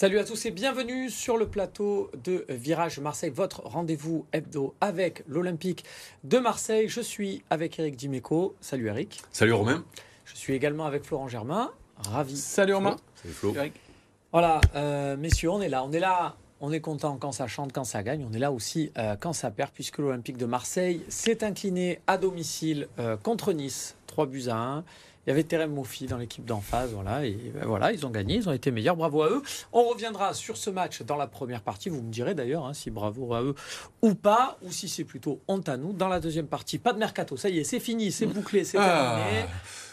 Salut à tous et bienvenue sur le plateau de Virage Marseille, votre rendez-vous hebdo avec l'Olympique de Marseille. Je suis avec Eric Dimeco. Salut Eric. Salut Romain. Je suis également avec Florent Germain. Ravi. Salut Romain. Salut Flo. Voilà, euh, messieurs, on est là. On est là. On est content quand ça chante, quand ça gagne. On est là aussi euh, quand ça perd, puisque l'Olympique de Marseille s'est incliné à domicile euh, contre Nice, 3 buts à 1. Il y avait Terem Moffi dans l'équipe d'en face, voilà, et ben voilà, ils ont gagné, ils ont été meilleurs, bravo à eux. On reviendra sur ce match dans la première partie, vous me direz d'ailleurs hein, si bravo à eux ou pas, ou si c'est plutôt honte à nous. Dans la deuxième partie, pas de mercato, ça y est, c'est fini, c'est bouclé, c'est Ah. terminé.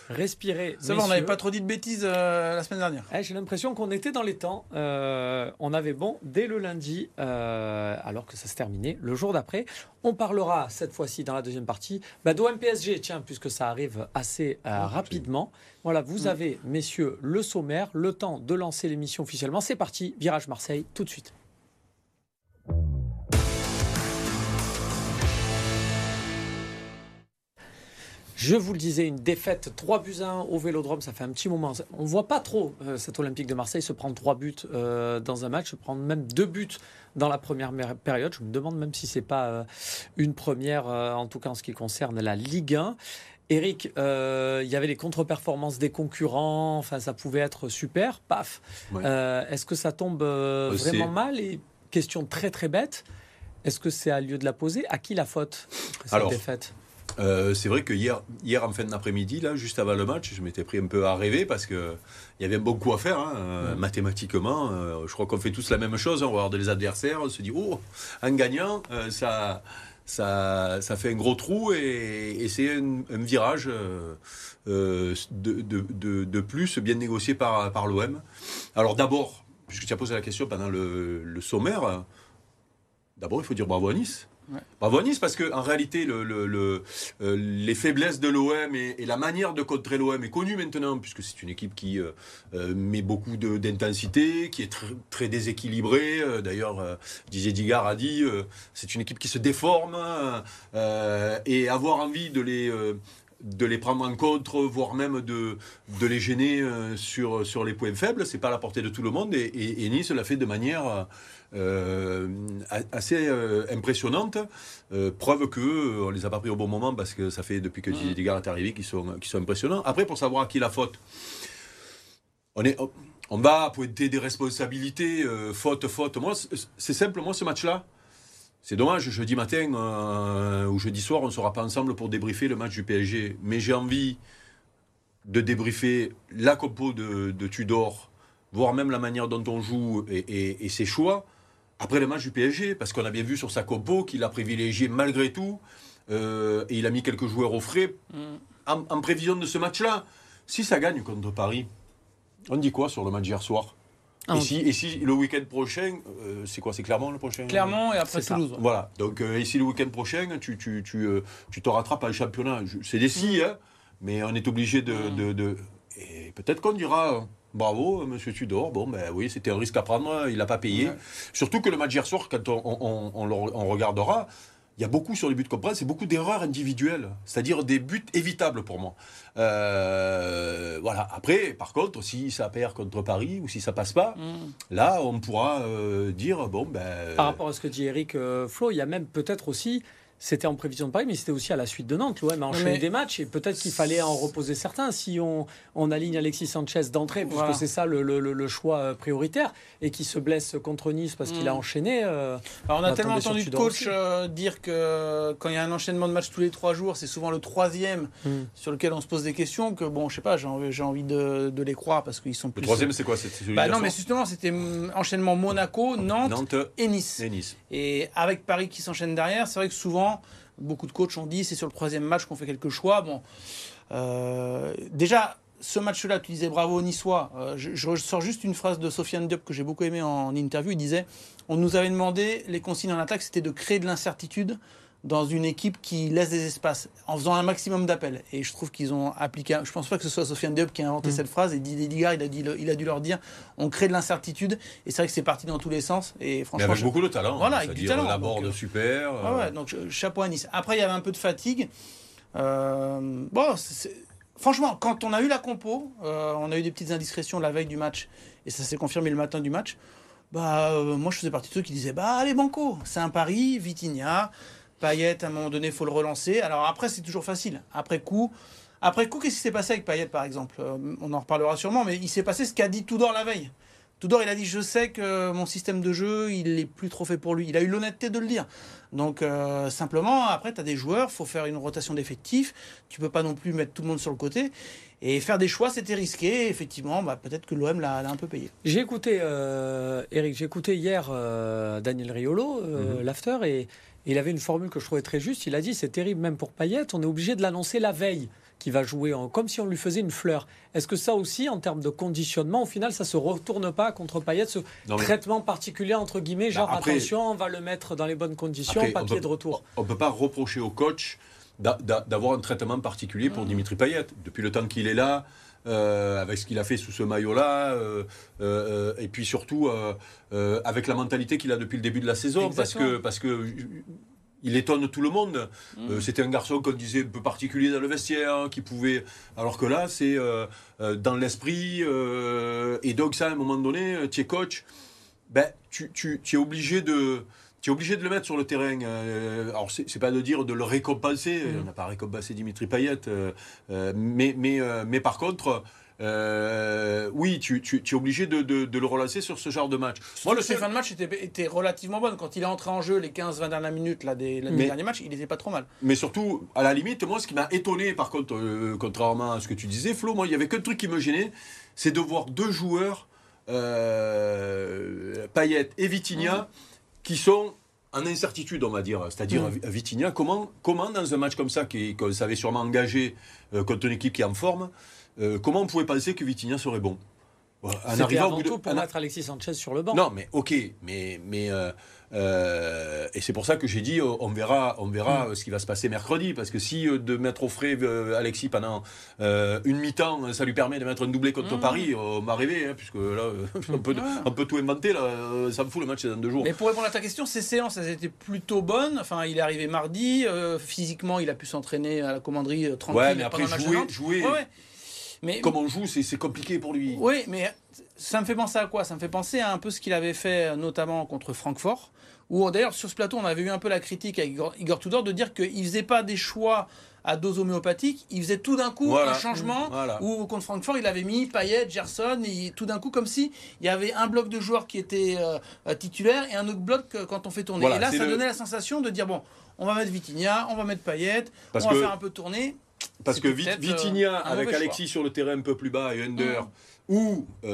Respirez. Ça va, on n'avait pas trop dit de bêtises euh, la semaine dernière. Eh, J'ai l'impression qu'on était dans les temps. Euh, on avait bon dès le lundi, euh, alors que ça se terminait le jour d'après. On parlera cette fois-ci dans la deuxième partie bah, d'OM PSG, tiens, puisque ça arrive assez euh, rapidement. Voilà, vous Mm. avez, messieurs, le sommaire, le temps de lancer l'émission officiellement. C'est parti, Virage Marseille, tout de suite. Je vous le disais, une défaite 3 buts à 1 au Vélodrome, ça fait un petit moment. On ne voit pas trop euh, cet Olympique de Marseille se prendre 3 buts euh, dans un match, se prendre même 2 buts dans la première période. Je me demande même si c'est pas euh, une première, en tout cas en ce qui concerne la Ligue 1. Eric, euh, il y avait les contre-performances des concurrents, enfin ça pouvait être super, paf. Ouais. Euh, Est-ce que ça tombe euh, vraiment mal? Et question très très bête, est-ce que c'est à lieu de la poser? À qui la faute cette Alors, défaite? Euh, c'est vrai que hier, hier en fin d'après-midi, là, juste avant le match, je m'étais pris un peu à rêver parce que il y avait un bon coup à faire, hein, euh, mathématiquement. euh, je crois qu'on fait tous la même chose. On regarde les adversaires, on se dit oh, en gagnant, euh, ça, ça, ça fait un gros trou et, et c'est un, un virage de, de, de, de plus bien négocié par, par l'OM. Alors d'abord, puisque tu as posé la question pendant le, le sommaire, d'abord il faut dire bravo à Nice. Ouais. Bravo Nice parce que en réalité euh, les faiblesses de l'OM et, la manière de contrer l'OM est connue maintenant puisque c'est une équipe qui euh, euh, met beaucoup d'intensité, qui est tr- très déséquilibrée. D'ailleurs, euh, Didier Digard a dit c'est une équipe qui se déforme et avoir envie de les prendre en compte, voire même de, les gêner sur, sur les points faibles, c'est pas à la portée de tout le monde et, et- et Nice l'a fait de manière euh, assez euh, impressionnante. Euh, preuve que euh, on les a pas pris au bon moment parce que ça fait depuis que Didier Digard est arrivé qu'ils sont, impressionnants. Après, pour savoir à qui la faute, on est, on va pointer des responsabilités, faute, faute. Moi, c'est- c'est simple, moi, ce match-là, c'est dommage, jeudi matin euh, ou jeudi soir, on ne sera pas ensemble pour débriefer le match du PSG. Mais j'ai envie de débriefer la compo de, de Tudor, voire même la manière dont on joue et, et- et ses choix, après le match du PSG. Parce qu'on a bien vu sur sa compo qu'il a privilégié malgré tout, euh, et il a mis quelques joueurs au frais en, en prévision de ce match-là. Si ça gagne contre Paris, on dit quoi sur le match d'hier soir? Ah, et, si, et si le week-end prochain, euh, c'est quoi C'est Clermont le prochain? Clairement, et après ça. Toulouse. voilà, donc euh, ici le week-end prochain, tu, tu, tu, euh, tu te rattrapes à un championnat? C'est des si, hein, mais on est obligé de. Mm. de, de- et peut-être qu'on dira euh, bravo, euh, monsieur Tudor. Bon, ben oui, c'était un risque à prendre, il n'a pas payé. Ouais. Surtout que le match hier soir, quand on, on- on- on le- on regardera, il y a beaucoup sur les buts qu'on prend, c'est beaucoup d'erreurs individuelles, c'est-à-dire des buts évitables pour moi. Euh, voilà. Après, par contre, si ça perd contre Paris ou si ça passe pas, Mm. là, on pourra euh, dire bon, ben. Par rapport à ce que dit Eric euh, Flo, il y a même peut-être aussi, c'était en prévision de Paris, mais c'était aussi à la suite de Nantes. L'OM a enchaîné mais- des matchs et peut-être qu'il fallait en reposer certains si on, on aligne Alexis Sanchez d'entrée, puisque Voilà. c'est ça le, le- le- le choix euh, prioritaire, et qui se blesse contre Nice parce qu'il Mm. a enchaîné. euh, Alors, on a On tellement entendu de Tudor coach aussi. euh, dire que quand il y a un enchaînement de matchs tous les trois jours, c'est souvent le troisième Mm. sur lequel on se pose des questions que, bon, je sais pas, j'ai envie, j'ai envie de, de les croire parce qu'ils sont Le plus. troisième, c'est quoi C'est celui Bah non, mais justement, c'était mm, enchaînement Monaco, Nantes, Nantes et Nice. et Nice. Et avec Paris qui s'enchaîne derrière, c'est vrai que souvent, beaucoup de coachs ont dit c'est sur le troisième match qu'on fait quelques choix. Bon, euh, déjà, ce match-là, tu disais bravo Niçois. Euh, je, je ressors juste une phrase de Sofiane Diop que j'ai beaucoup aimé en interview. Il disait On nous avait demandé, les consignes en attaque, c'était de créer de l'incertitude dans une équipe qui laisse des espaces en faisant un maximum d'appels. Et je trouve qu'ils ont appliqué. Je pense pas que ce soit Sofiane Diop qui a inventé Mm. cette phrase. Et Didier Digard, il a, dit, il a dû leur dire on crée de l'incertitude. Et c'est vrai que c'est parti dans tous les sens. Et Mais franchement, avec je- beaucoup de talent. Voilà, hein, avec du talent, La donc, board euh, super. ah euh, ouais, donc euh, chapeau à Nice. Après, il y avait un peu de fatigue. Euh, bon, franchement, quand on a eu la compo, euh, on a eu des petites indiscrétions la veille du match. et ça s'est confirmé le matin du match, bah, euh, moi je faisais partie de ceux qui disaient bah allez Banco, c'est un pari, Vitinha, Payet à un moment donné, il faut le relancer. Alors après, c'est toujours facile. Après coup, après coup, qu'est-ce qui s'est passé avec Payet par exemple? Euh, On en reparlera sûrement, mais il s'est passé ce qu'a dit Tudor la veille. Tudor, il a dit Je sais que mon système de jeu, il n'est plus trop fait pour lui. Il a eu l'honnêteté de le dire. Donc, euh, simplement, après, tu as des joueurs, faut faire une rotation d'effectifs. Tu peux pas non plus mettre tout le monde sur le côté. Et faire des choix, c'était risqué. Et effectivement, bah, peut-être que l'OM l'a l'a un peu payé. J'ai écouté, euh, Eric, j'ai écouté hier euh, Daniel Riolo, euh, l'after, et il avait une formule que je trouvais très juste. Il a dit c'est terrible même pour Payet, on est obligé de l'annoncer la veille qu'il va jouer, en- comme si on lui faisait une fleur. Est-ce que ça aussi, en termes de conditionnement, au final, ça se retourne pas contre Payet, ce Non, traitement particulier entre guillemets, genre après- attention, on va le mettre dans les bonnes conditions, Après, papier peut- de retour. On ne peut pas reprocher au coach d'avoir un traitement particulier pour Dimitri Payet. Depuis le temps qu'il est là, euh, avec ce qu'il a fait sous ce maillot-là, euh, euh, et puis surtout avec la mentalité qu'il a depuis le début de la saison, parce que, parce que il étonne tout le monde. Euh, C'était un garçon qu'on disait un peu particulier dans le vestiaire, qui pouvait. Alors que là, c'est euh, dans l'esprit. euh, et donc, ça, à un moment donné, euh, tu es coach, ben, tu, tu- tu es obligé de. Tu es obligé de le mettre sur le terrain. euh, alors, c'est pas de dire de le récompenser. On n'a pas récompensé Dimitri Payet. euh, euh, mais, mais, euh, mais par contre, euh, oui, tu, tu- tu es obligé de, de- de le relancer sur ce genre de match. Moi, le seul- fin de match était, était relativement bonne. Quand il est entré en jeu les 15-20 dernières minutes là, des, là, des derniers matchs, il était pas trop mal. Mais surtout, à la limite, moi, ce qui m'a étonné, par contre, euh, contrairement à ce que tu disais, Flo, moi, il y avait qu'un truc qui me gênait, c'est de voir deux joueurs, euh, Payet et Vitinha, qui sont en incertitude, on va dire. C'est-à-dire. Vitinha, comment, comment, dans un match comme ça, qui- qu'on savait sûrement engagé euh, contre une équipe qui est en forme, euh, comment on pouvait penser que Vitinha serait bon? C'était arrivant avant tout pour a- mettre Alexis Sanchez sur le banc. non, mais ok, mais mais euh, euh, et c'est pour ça que j'ai dit, euh, on verra, on verra euh, ce qui va se passer mercredi, parce que si de mettre au frais Alexis pendant euh, une mi-temps, ça lui permet de mettre un doublé contre Mhm. Paris, on m'a rêvé, hein, puisque là, on peut, Ouais. on peut tout inventer, là, ça me fout le match dans deux jours. Mais pour répondre à ta question, ces séances, elles étaient plutôt bonnes. Enfin, il est arrivé mardi. physiquement, il a pu s'entraîner à la commanderie tranquille. ouais, mais après jouer, Nantes. jouer, Ouais, ouais. Mais, comme on joue, c'est compliqué pour lui. Oui, mais ça me fait penser à quoi? Ça me fait penser à un peu ce qu'il avait fait, notamment contre Francfort. Où d'ailleurs, sur ce plateau, on avait eu un peu la critique avec Igor, Igor Tudor de dire qu'il faisait pas des choix à dose homéopathique, il faisait tout d'un coup Voilà. un changement. Voilà. Où contre Francfort, il avait mis Payet, Gerson, et tout d'un coup, comme si il y avait un bloc de joueurs qui était euh, titulaire et un autre bloc euh, quand on fait tourner. Voilà, et là, ça le- donnait la sensation de dire bon, on va mettre Vitinha, on va mettre Payet, Parce on va que- faire un peu tourner. Parce que Vit- Vitinha, euh, un avec Alexis sur le terrain un peu plus bas et Under, Mm. ou euh,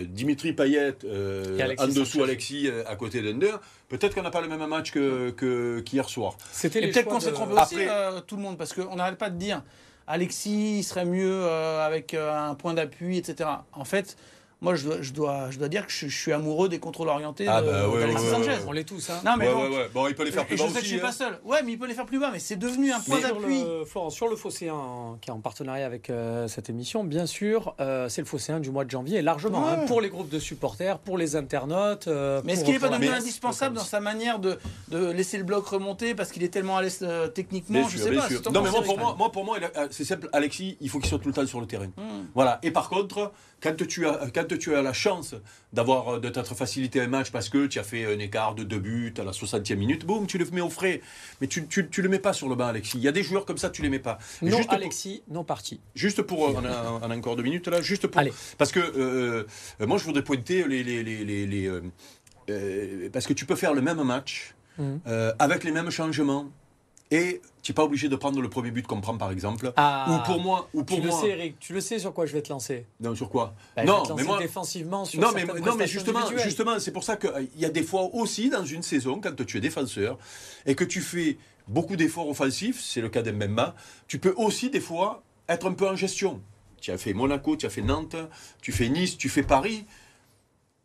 euh, Dimitri Payet euh, en dessous. Alexis à côté d'Under, peut-être qu'on n'a pas le même match que que- qu'hier soir. C'était peut-être qu'on s'est trompé aussi, Après- tout le monde, parce qu'on n'arrête pas de dire Alexis il serait mieux avec un point d'appui, etc. En fait, moi, je dois, je dois, je dois dire que je, je suis amoureux des contrôles orientés Ah de- bah ouais, d'Alexis ouais, Sanchez. ouais, On l'est tous, hein. Non, mais ouais, bon, ouais, ouais. Bon, il peut les faire plus et je bas sais que je aussi. suis pas hein. seul. Ouais, mais il peut les faire plus bas, mais c'est devenu un point d'appui. le, Florent, sur le Phocéen, qui est en partenariat avec euh, cette émission, bien sûr, euh, c'est le Phocéen du mois de janvier, et largement, Ouais. hein, pour les groupes de supporters, pour les internautes. euh, Mais est-ce qu'il n'est pas devenu indispensable dans sa manière de, de laisser le bloc remonter parce qu'il est tellement à l'aise euh, techniquement? Bien Je sûr, sais pas. Non, mais moi, pour moi, c'est simple. Alexis, il faut qu'il soit tout le temps sur le terrain. Hmm. Voilà. Et par contre, quand tu as, quand tu as la chance d'avoir, de t'être facilité un match parce que tu as fait un écart de deux buts à la 60e minute, boum, tu le mets au frais. Mais tu, tu, tu le mets pas sur le banc, Alexis. Il y a des joueurs comme ça, tu les mets pas. Et Non, juste pour- Alexis, non parti. Juste pour, euh, on a, on a encore deux minutes là, juste pour, Allez. parce que euh, euh, moi je voudrais pointer les, les, les, les- les, euh, euh, parce que tu peux faire le même match euh, avec les mêmes changements et tu n'es pas obligé de prendre le premier but qu'on prend par exemple. Ah, ou pour moi, ou pour tu moi. le sais, Eric, tu le sais sur quoi je vais te lancer. Non, sur quoi Bah, je vais Non, te lancer mais moi. défensivement sur Non mais, non, mais justement, individuelles. justement c'est pour ça qu'il y a des fois aussi dans une saison, quand tu es défenseur et que tu fais beaucoup d'efforts offensifs, c'est le cas d'Mbemba, tu peux aussi des fois être un peu en gestion. Tu as fait Monaco, tu as fait Nantes, tu fais Nice, tu fais Paris.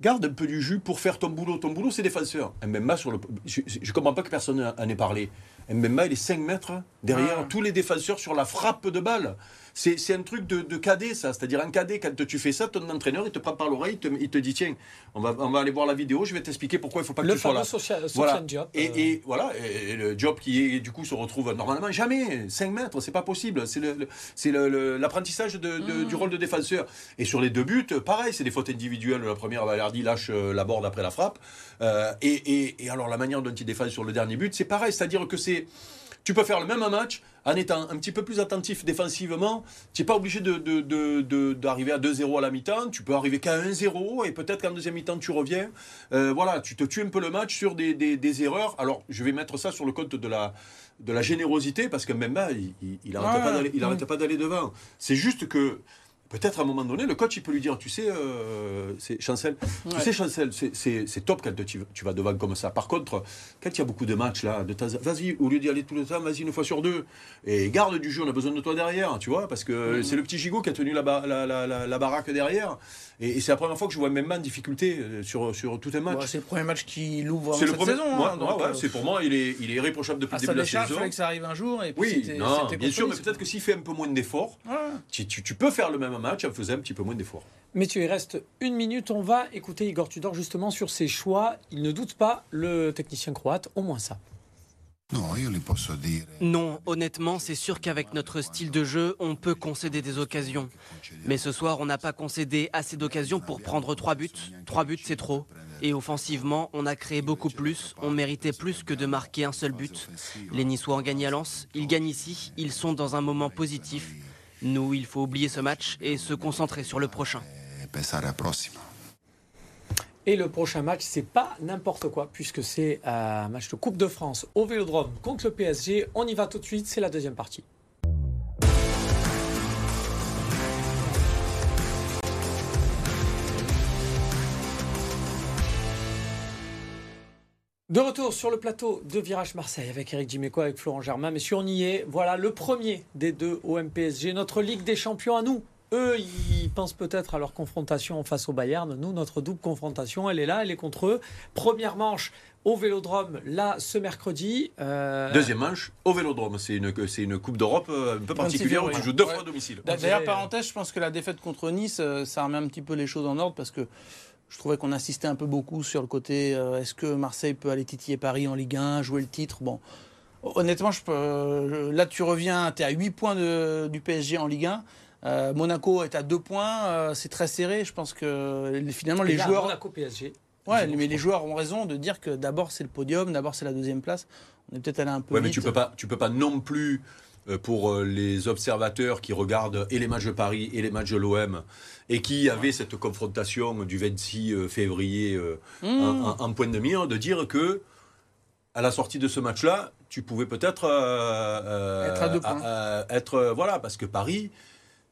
Garde un peu du jus pour faire ton boulot. Ton boulot, c'est défenseur. Mbemba, sur le... je ne comprends pas que personne en ait parlé. Mbemba, il est 5 mètres derrière Ah. tous les défenseurs sur la frappe de balle. C'est un truc de, de cadet, ça. C'est-à-dire, un cadet, quand tu fais ça, ton entraîneur, il te prend par l'oreille, il te, il te dit Tiens, on va, on va aller voir la vidéo, je vais t'expliquer pourquoi il ne faut pas que Le tu sois là. social, Voilà. social job. Et, euh, et voilà, et, et le job qui est, du coup se retrouve normalement jamais 5 mètres, c'est pas possible. C'est le- le- le- le- l'apprentissage de- du rôle de défenseur. Et sur les deux buts, pareil, c'est des fautes individuelles. La première, Valerdi lâche euh, la borde après la frappe. Euh, et, et- et alors la manière dont il défend sur le dernier but, c'est pareil, c'est-à-dire que c'est tu peux faire le même match en étant un petit peu plus attentif défensivement. Tu n'es pas obligé de- de- de- de- d'arriver à 2-0 à la mi-temps. Tu peux arriver qu'à 1-0 et peut-être qu'en deuxième mi-temps, tu reviens. Euh, voilà, tu te tues un peu le match sur des, des- des erreurs. Alors, je vais mettre ça sur le compte de la, de la générosité parce que même là, il, il, il arrête Ouais, pas d'aller- il arrête pas d'aller devant. C'est juste que. Peut-être à un moment donné, le coach il peut lui dire, tu sais, euh, c'est Chancel, tu sais Chancel, c'est- top quand tu, tu vas devant comme ça. Par contre, quand il y a beaucoup de matchs là, de vas-y, au lieu d'y aller tout le temps, vas-y une fois sur deux. Et garde du jeu, on a besoin de toi derrière, tu vois, parce que c'est le petit gigot qui a tenu la, ba- la, la- la- la baraque derrière. Et, et c'est la première fois que je vois même en difficulté euh, sur, sur tout un match. Ouais, c'est le premier match qui l'ouvre cette premier. saison. Hein, ouais, euh, c'est pour moi, il est, il est irréprochable depuis à le début de la décharge, il saison. fallait que ça arrive un jour. Et puis Oui, non, bien sûr, mais peut-être que s'il fait un peu moins d'efforts, tu- tu peux faire le même match en faisant un petit peu moins d'efforts. Messieurs, il reste une minute. On va écouter Igor Tudor justement sur ses choix. Il ne doute pas, le technicien croate, au moins ça. Non, honnêtement, c'est sûr qu'avec notre style de jeu, on peut concéder des occasions. Mais ce soir, on n'a pas concédé assez d'occasions pour prendre trois buts. Trois buts, c'est trop. Et offensivement, on a créé beaucoup plus. On méritait plus que de marquer un seul but. Les Niçois ont gagné à Lens. Ils gagnent ici. Ils sont dans un moment positif. Nous, il faut oublier ce match et se concentrer sur le prochain. Et le prochain match, c'est pas n'importe quoi, puisque c'est un match de Coupe de France au Vélodrome contre le PSG. On y va tout de suite, c'est la deuxième partie. De retour sur le plateau de Virage Marseille avec Eric Dimeco, avec Florent Germain. Messieurs, on y est. Voilà le premier des deux OM PSG, notre Ligue des Champions à nous. Eux, ils pensent peut-être à leur confrontation face au Bayern. Nous, notre double confrontation, elle est là, elle est contre eux. Première manche au Vélodrome, là, ce mercredi. Euh, Deuxième manche au Vélodrome. C'est une, c'est une Coupe d'Europe euh, un peu particulière où tu joues deux Ouais. fois à domicile. On D'ailleurs, parenthèse, je pense que la défaite contre Nice, euh, ça remet un petit peu les choses en ordre parce que je trouvais qu'on insistait un peu beaucoup sur le côté euh, est-ce que Marseille peut aller titiller Paris en Ligue 1, jouer le titre? Bon, honnêtement, je peux, euh, là tu reviens, tu es à 8 points de- du PSG en Ligue 1. Euh, Monaco est à 2 points, euh, c'est très serré. Je pense que finalement les joueurs. Monaco PSG. Ouais, mais les joueurs ont raison de dire que d'abord c'est le podium, d'abord c'est la deuxième place. On est peut-être allé un peu Ouais, mais vite. tu peux pas, tu peux pas non plus pour euh, les observateurs qui regardent et les matchs de Paris et les matchs de l'OM et qui avaient cette confrontation du 26 euh, février euh, Mmh. en, en- point de mire, de dire que à la sortie de ce match-là, tu pouvais peut-être euh, euh, Être à deux points. euh, être euh, voilà parce que Paris.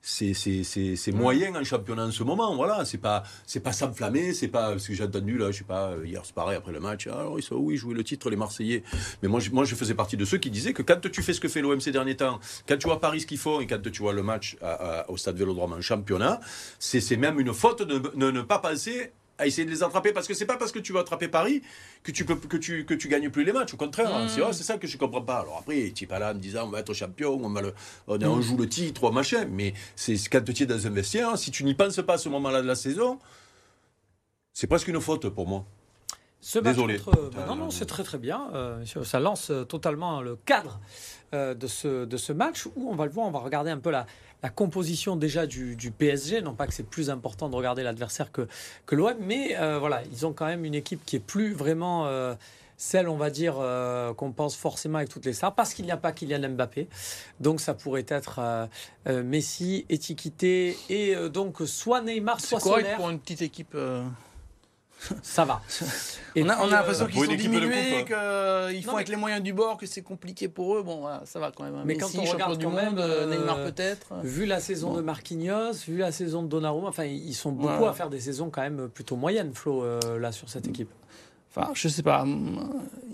C'est, c'est, c'est, c'est moyen en championnat en ce moment, voilà. C'est pas, c'est pas s'enflammer, c'est pas ce que j'ai entendu là, je sais pas, euh, hier c'est pareil après le match. Alors ils sont oui, jouer le titre, les Marseillais. Mais moi, je- moi, je faisais partie de ceux qui disaient que quand tu fais ce que fait l'OM ces derniers temps, quand tu vois Paris ce qu'ils font et quand tu vois le match à- à- au stade Vélodrome en championnat, c'est, c'est même une faute de ne, ne pas penser à essayer de les attraper parce que c'est pas parce que tu vas attraper Paris que tu peux que tu que tu gagnes plus les matchs au contraire hein. c'est, c'est ça que je comprends pas. Alors après tu es pas là en me disant on va être champion on va le on, on joue le titre machin. Mais c'est c'est quand tu es dans un vestiaire si tu n'y penses pas à ce moment-là de la saison c'est presque une faute pour moi Ce match Désolé. contre- euh, Euh, non, non, c'est très très bien. Euh, ça lance euh, totalement le cadre euh, de, ce, de ce match où on va le voir, on va regarder un peu la, la composition déjà du, du PSG. Non pas que c'est plus important de regarder l'adversaire que, que l'OM, mais euh, voilà, ils ont quand même une équipe qui est plus vraiment euh, celle, on va dire, euh, qu'on pense forcément avec toutes les stars, parce qu'il n'y a pas Kylian Mbappé. Donc ça pourrait être euh, Messi, Etiquité, et euh, donc soit Neymar, C'est soit correct Soler. pour une petite équipe. Ça va. Et on a, l'impression euh, qu'ils sont diminués, qu'ils font avec mais- les moyens du bord, que c'est compliqué pour eux. Bon, voilà, ça va quand même. Mais Messi, quand on regarde du quand monde, même, euh, euh, Neymar peut-être. Vu la saison Bon. de Marquinhos, vu la saison de Donnarumma, enfin ils sont beaucoup à faire des saisons quand même plutôt moyennes, Flo, euh, là sur cette équipe. Enfin, je sais pas.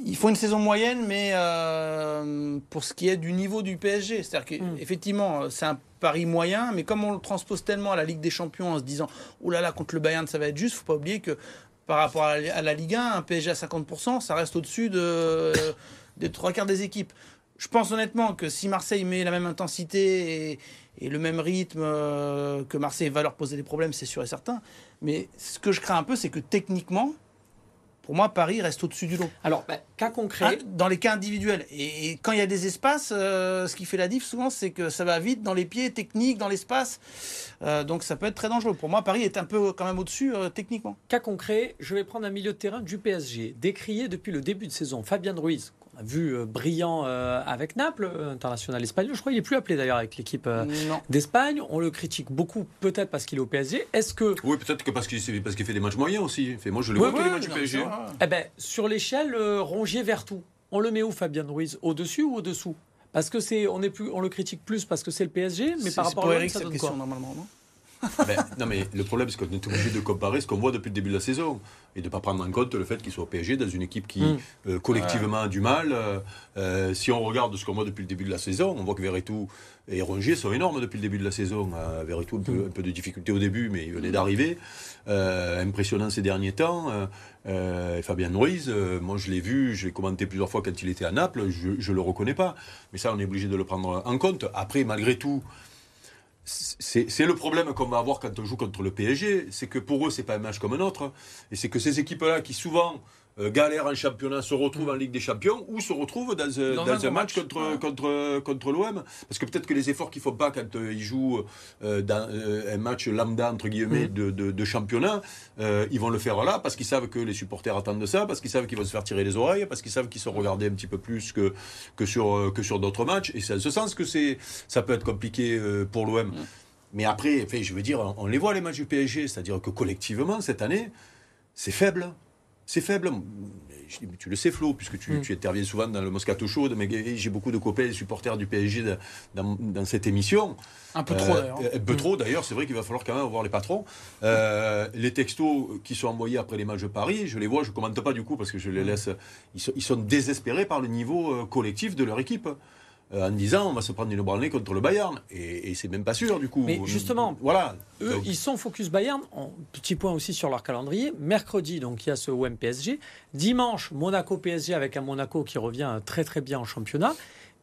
Il faut une saison moyenne, mais euh, pour ce qui est du niveau du PSG, c'est-à-dire Mm. qu'effectivement, c'est un pari moyen, mais comme on le transpose tellement à la Ligue des Champions en se disant, oh là là, contre le Bayern, ça va être juste, faut pas oublier que par rapport à la Ligue 1, un PSG à 50%, ça reste au-dessus de, des trois quarts des équipes. Je pense honnêtement que si Marseille met la même intensité et, et le même rythme euh, que Marseille va leur poser des problèmes, c'est sûr et certain. Mais ce que je crains un peu, c'est que techniquement, pour moi, Paris reste au-dessus du lot. Alors, bah, cas concret. Hein, dans les cas individuels. Et, et quand il y a des espaces, euh, ce qui fait la diff souvent, c'est que ça va vite dans les pieds, technique, dans l'espace. Euh, donc ça peut être très dangereux. Pour moi, Paris est un peu quand même au-dessus euh, techniquement. Cas concret, je vais prendre un milieu de terrain du PSG, décrié depuis le début de saison. Fabien Ruiz, vu euh, brillant euh, avec Naples, euh, international espagnol. Je crois qu'il est plus appelé d'ailleurs avec l'équipe euh, d'Espagne. On le critique beaucoup, peut-être parce qu'il est au PSG. Est-ce que, Oui, peut-être que parce qu'il parce qu'il fait des matchs moyens aussi. Fait, moi, je le vois tous les matchs du PSG. eh ben, sur l'échelle euh, Rongier vers tout, on le met où Fabien Ruiz? Au-dessus ou au-dessous? Parce que c'est, on est plus, on le critique plus parce que c'est le PSG, mais C'est- par rapport à Eric ça cette donne question quoi normalement. Non? Ben, non, mais le problème, c'est qu'on est obligé de comparer ce qu'on voit depuis le début de la saison et de ne pas prendre en compte le fait qu'il soit au PSG dans une équipe qui, Mm. euh, collectivement, a du mal. Euh, euh, si on regarde ce qu'on voit depuis le début de la saison, on voit que Verretou et Rongier sont énormes depuis le début de la saison. Euh, Verretou, un peu, un peu de difficulté au début, mais il venait d'arriver. Impressionnant ces derniers temps. Et Fabien Ruiz, moi je l'ai vu, je l'ai commenté plusieurs fois quand il était à Naples, je ne le reconnais pas. Mais ça, on est obligé de le prendre en compte. Après, malgré tout, c'est le problème qu'on va avoir quand on joue contre le PSG, c'est que pour eux, c'est pas un match comme un autre. Et c'est que ces équipes-là, qui souvent euh, galèrent en championnat, se retrouvent en Ligue des Champions ou se retrouvent dans, dans un match, match. contre, Ouais. contre, contre l'OM. Parce que peut-être que les efforts qu'ils font pas quand euh, ils jouent euh, dans euh, un match lambda, entre guillemets, Mhm. de, de- de championnat, euh, ils vont le faire là parce qu'ils savent que les supporters attendent de ça, parce qu'ils savent qu'ils vont se faire tirer les oreilles, parce qu'ils savent qu'ils sont regardés un petit peu plus que, que sur, euh, que sur d'autres matchs. Et c'est en ce sens que ça peut être compliqué euh, pour l'OM. Mhm. Mais après, je veux dire, on- on les voit les matchs du PSG, c'est-à-dire que collectivement, cette année, c'est faible. C'est faible. Je dis, mais tu le sais, Flo, puisque tu, Mm. tu interviens souvent dans le Moscato Show, mais j'ai beaucoup de copains et supporters du PSG dans, dans- dans cette émission. Un peu trop Euh, d'ailleurs. Un peu trop d'ailleurs, c'est vrai qu'il va falloir quand même voir les patrons. Euh, les textos qui sont envoyés après les matchs de Paris, je les vois, je ne commente pas du coup parce que je les laisse. Ils sont, ils sont désespérés par le niveau euh, collectif de leur équipe. Euh, en disant on va se prendre une branlée contre le Bayern. Et, et c'est même pas sûr du coup. Mais justement, voilà. Eux, Donc, ils sont focus Bayern. En- petit point aussi sur leur calendrier. Mercredi, donc il y a ce OM PSG. Dimanche, Monaco PSG avec un Monaco qui revient très très bien en championnat.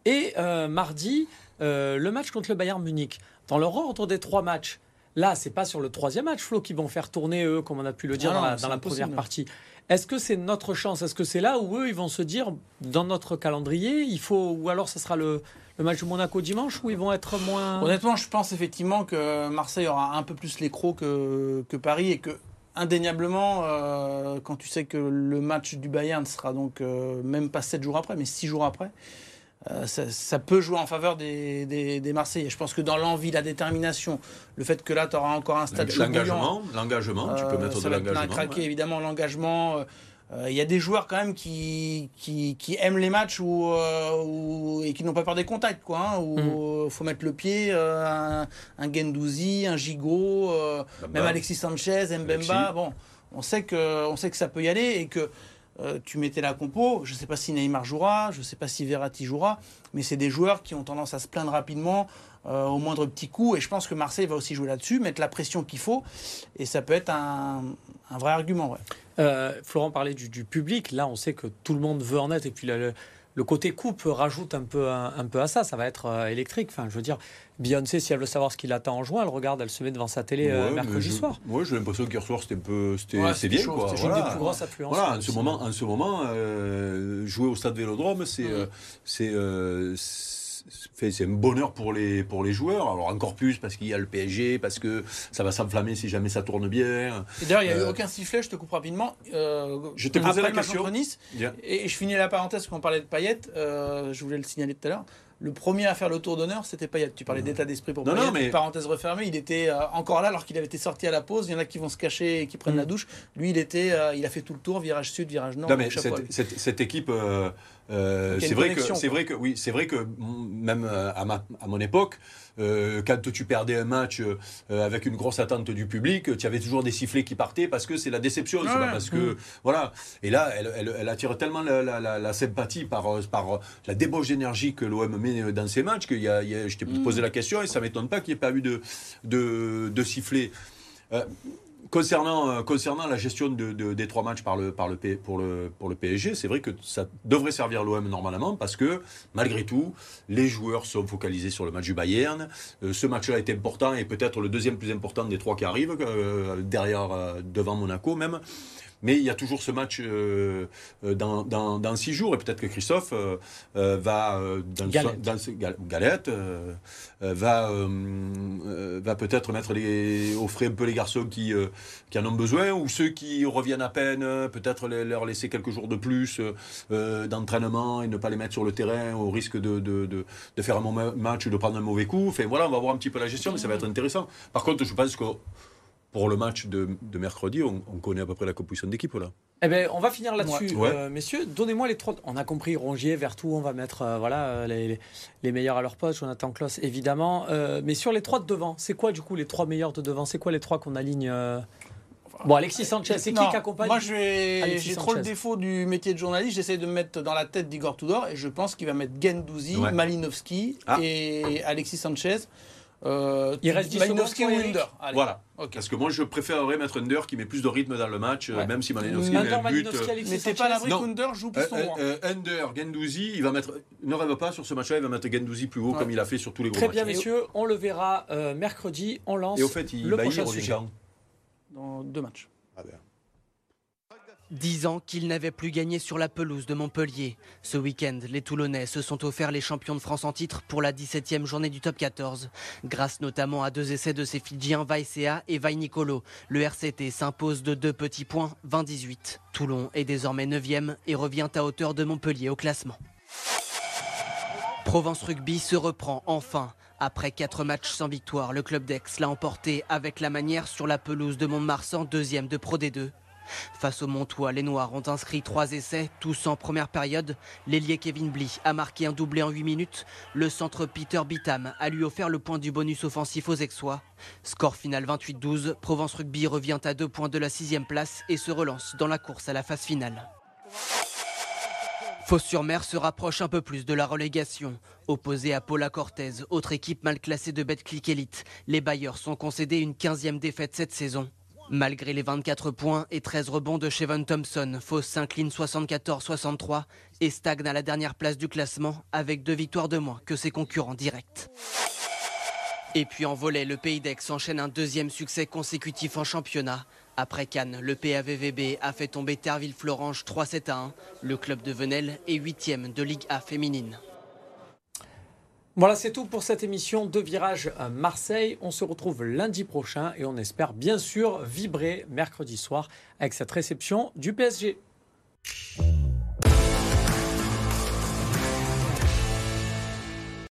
Et euh, mardi, euh, le match contre le Bayern Munich. Dans leur ordre des trois matchs, là, c'est pas sur le troisième match, Flo, qui vont faire tourner eux, comme on a pu le dire Ah dans non, la, dans première partie. Est-ce que c'est notre chance? Est-ce que c'est là où eux, ils vont se dire, dans notre calendrier, il faut, ou alors ce sera le, le match de Monaco dimanche, où ils vont être moins. Honnêtement, je pense effectivement que Marseille aura un peu plus les crocs que, que Paris et que indéniablement, euh, quand tu sais que le match du Bayern sera donc euh, même pas 7 jours après, mais 6 jours après, euh, ça, ça peut jouer en faveur des, des, des Marseillais. Je pense que dans l'envie, la détermination, le fait que là, tu auras encore un stade L'engagement, l'engagement, tu peux euh, mettre ça de l'engagement. craquer, ouais. évidemment, l'engagement. euh, euh, Il y a des joueurs quand même qui, qui, qui aiment les matchs où, euh, où- et qui n'ont pas peur des contacts. Quoi, hein, où Mm. il faut mettre le pied, euh, un, un Gendouzi, un Gigot, euh, même Alexis Sanchez, Mbemba. Alexis. Bon, on sait, que, on sait que ça peut y aller et que euh, tu mettais la compo. Je ne sais pas si Neymar jouera, je ne sais pas si Verratti jouera, mais c'est des joueurs qui ont tendance à se plaindre rapidement euh, au moindre petit coup. Et je pense que Marseille va aussi jouer là-dessus, mettre la pression qu'il faut. Et ça peut être un, vrai argument. Euh, Florent parlait du, public. Là, on sait que tout le monde veut en être. Et puis, le- le côté coupe rajoute un peu, un, un peu à ça. Ça va être euh, électrique. Enfin, je veux dire, Beyoncé, si elle veut savoir ce qu'il attend en juin, elle regarde, elle se met devant sa télé euh, Ouais, mercredi je- soir. Ouais, j'ai l'impression qu'hier soir c'était un peu, c'était, Ouais, c'est bien chaud, quoi. c'était C'est une Voilà. des plus grosses affluences. Voilà, en ce moment, en ce moment euh, jouer au stade Vélodrome, c'est, euh, c'est, c'est- un bonheur pour les, pour les joueurs. Alors encore plus parce qu'il y a le PSG, parce que ça va s'enflammer si jamais ça tourne bien. Et d'ailleurs, il n'y a eu Euh, aucun sifflet, je te coupe rapidement. Euh, Je t'ai posé la question. Nice, et je finis la parenthèse quand on parlait de Payet, euh, je voulais le signaler tout à l'heure. Le premier à faire le tour d'honneur, c'était Payet. Tu parlais d'état d'esprit pour Non, Payet. non, mais- Parenthèse refermée, il était euh, encore là alors qu'il avait été sorti à la pause. Il y en a qui vont se cacher et qui prennent la douche. Lui, il était, il a fait tout le tour, virage sud, virage nord. Non, mais cette équipe, euh, c'est vrai que c'est vrai que oui, c'est vrai que mm, même euh, à, ma- à mon époque, euh, quand tu perdais un match euh, avec une grosse attente du public, tu avais toujours des sifflets qui partaient parce que c'est la déception, pas parce que voilà. Et là, elle, elle- elle attire tellement la, la- la- la sympathie par par la débauche d'énergie que l'OM met dans ses matchs qu'il y a, il y a- je t'ai Mm. posé la question et ça m'étonne pas qu'il n'y ait pas eu de de, de sifflet. Concernant, euh, concernant la gestion de, de- des trois matchs par le, par le, pour, le, pour le PSG, c'est vrai que ça devrait servir l'OM normalement parce que malgré tout, les joueurs sont focalisés sur le match du Bayern. Euh, ce match-là est important et peut-être le deuxième plus important des trois qui arrivent, euh, derrière, euh, devant Monaco même. Mais il y a toujours ce match euh, euh, dans, dans, dans six jours. Et peut-être que Christophe euh, euh, va dans, le- Galette. dans ce- Galette va va peut-être mettre les offrir un peu les garçons qui qui en ont besoin ou ceux qui reviennent à peine peut-être leur laisser quelques jours de plus d'entraînement et ne pas les mettre sur le terrain au risque de, de, de, de faire un mauvais match ou de prendre un mauvais coup. Enfin voilà on va voir un petit peu la gestion mais ça va être intéressant. Par contre je pense que pour le match de, de mercredi, on, on connaît à peu près la composition d'équipe là. Eh ben, on va finir là-dessus, Ouais. euh, messieurs. Donnez-moi les trois. On a compris Rongier, Vertou, on va mettre euh, voilà euh, les, les- les meilleurs à leur poste. Jonathan Kloss, évidemment. Euh, mais sur les trois de devant, c'est quoi du coup les trois meilleurs de devant? C'est quoi les trois qu'on aligne euh? Bon, Alexis Sanchez, c'est qui qui accompagne? Moi, j'ai trop le défaut du métier de journaliste. J'essaie de me mettre dans la tête d'Igor Tudor et je pense qu'il va mettre Gendouzi, Ouais. Malinowski Ah. et Alexis Sanchez. Euh, Il reste 10 Malinowski ou. Allez. Voilà. Parce que moi, je préférerais mettre Under qui met plus de rythme dans le match, euh, Ouais. même si Malinowski met Under, un but. Malinowski, euh, Mais c'est pas l'abri qu'Under joue piston euh, droit. euh, Under, Gendouzi, il va mettre. Ne rêve pas sur ce match-là, il va mettre Gendouzi plus haut Ouais. comme il a fait sur tous les gros Très matchs. bien, messieurs. On le verra euh, mercredi. On lance Et au fait, il, le bah, il prochain revient sujet. Dans deux matchs. Ah ben. Dix ans qu'ils n'avaient plus gagné sur la pelouse de Montpellier. Ce week-end, les Toulonnais se sont offerts les champions de France en titre pour la 17e journée du top 14. Grâce notamment à deux essais de ces Fidjiens Vaisea et Vai Nicolo, le RCT s'impose de deux petits points, 20-18. Toulon est désormais 9e et revient à hauteur de Montpellier au classement. Provence Rugby se reprend enfin. Après quatre matchs sans victoire, le club d'Aix l'a emporté avec la manière sur la pelouse de Mont-de-Marsan, deuxième de Pro D2. Face au Montois, les Noirs ont inscrit trois essais, tous en première période. L'ailier Kevin Bly a marqué un doublé en 8 minutes. Le centre Peter Bitam a lui offert le point du bonus offensif aux Aixois. Score final 28-12, Provence Rugby revient à deux points de la sixième place et se relance dans la course à la phase finale. Fos-sur-Mer se rapproche un peu plus de la relégation. Opposé à Paula Cortez, autre équipe mal classée de Betclic Elite, les Bayers sont concédés une 15e défaite cette saison. Malgré les 24 points et 13 rebonds de Chevon Thompson, Fos s'incline 74-63 et stagne à la dernière place du classement avec deux victoires de moins que ses concurrents directs. Et puis en volet, le Pays d'Aix enchaîne un deuxième succès consécutif en championnat. Après Cannes, le PAVVB a fait tomber Terville-Florange 3-7 à 1. Le club de Venelle est huitième de Ligue A féminine. Voilà, c'est tout pour cette émission de Virage Marseille. On se retrouve lundi prochain et on espère bien sûr vibrer mercredi soir avec cette réception du PSG.